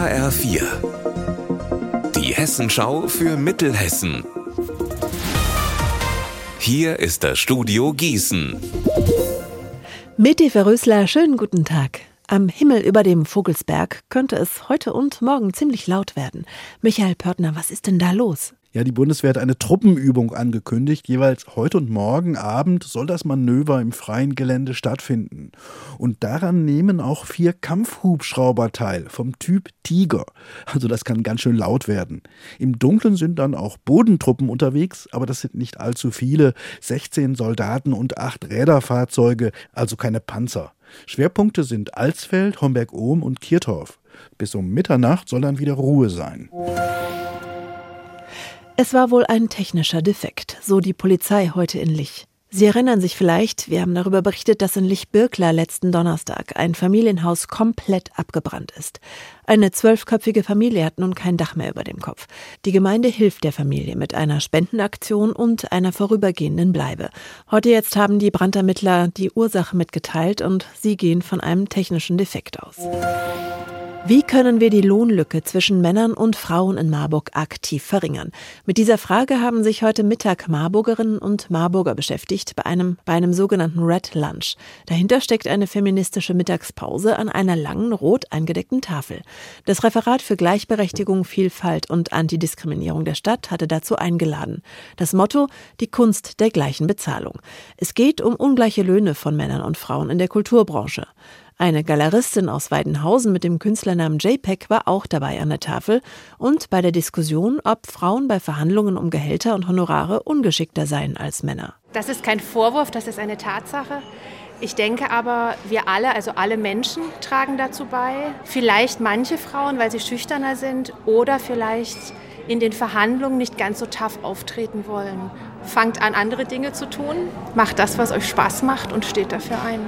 HR4. Die Hessenschau für Mittelhessen. Hier ist das Studio Gießen. Meti Verrösler, schönen guten Tag. Am Himmel über dem Vogelsberg könnte es heute und morgen ziemlich laut werden. Michael Pörtner, was ist denn da los? Ja, die Bundeswehr hat eine Truppenübung angekündigt. Jeweils heute und morgen Abend soll das Manöver im freien Gelände stattfinden. Und daran nehmen auch vier Kampfhubschrauber teil, vom Typ Tiger. Also das kann ganz schön laut werden. Im Dunkeln sind dann auch Bodentruppen unterwegs, aber das sind nicht allzu viele. 16 Soldaten und acht Räderfahrzeuge, also keine Panzer. Schwerpunkte sind Alsfeld, Homberg-Ohm und Kirtorf. Bis um Mitternacht soll dann wieder Ruhe sein. Es war wohl ein technischer Defekt, so die Polizei heute in Lich. Sie erinnern sich vielleicht, wir haben darüber berichtet, dass in Lich-Birkler letzten Donnerstag ein Familienhaus komplett abgebrannt ist. Eine zwölfköpfige Familie hat nun kein Dach mehr über dem Kopf. Die Gemeinde hilft der Familie mit einer Spendenaktion und einer vorübergehenden Bleibe. Heute jetzt haben die Brandermittler die Ursache mitgeteilt und sie gehen von einem technischen Defekt aus. Wie können wir die Lohnlücke zwischen Männern und Frauen in Marburg aktiv verringern? Mit dieser Frage haben sich heute Mittag Marburgerinnen und Marburger beschäftigt bei einem, bei einem sogenannten Red Lunch. Dahinter steckt eine feministische Mittagspause an einer langen rot eingedeckten Tafel. Das Referat für Gleichberechtigung, Vielfalt und Antidiskriminierung der Stadt hatte dazu eingeladen. Das Motto die Kunst der gleichen Bezahlung. Es geht um ungleiche Löhne von Männern und Frauen in der Kulturbranche. Eine Galeristin aus Weidenhausen mit dem Künstlernamen JPEG war auch dabei an der Tafel und bei der Diskussion, ob Frauen bei Verhandlungen um Gehälter und Honorare ungeschickter seien als Männer. Das ist kein Vorwurf, das ist eine Tatsache. Ich denke aber, wir alle, also alle Menschen, tragen dazu bei. Vielleicht manche Frauen, weil sie schüchterner sind oder vielleicht in den Verhandlungen nicht ganz so tough auftreten wollen. Fangt an, andere Dinge zu tun, macht das, was euch Spaß macht und steht dafür ein.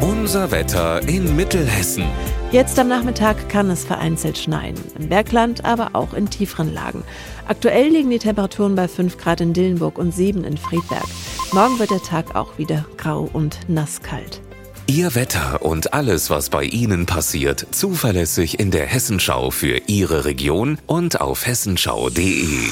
Unser Wetter in Mittelhessen. Jetzt am Nachmittag kann es vereinzelt schneien. Im Bergland, aber auch in tieferen Lagen. Aktuell liegen die Temperaturen bei 5 Grad in Dillenburg und 7 in Friedberg. Morgen wird der Tag auch wieder grau und nasskalt. Ihr Wetter und alles, was bei Ihnen passiert, zuverlässig in der Hessenschau für Ihre Region und auf hessenschau.de.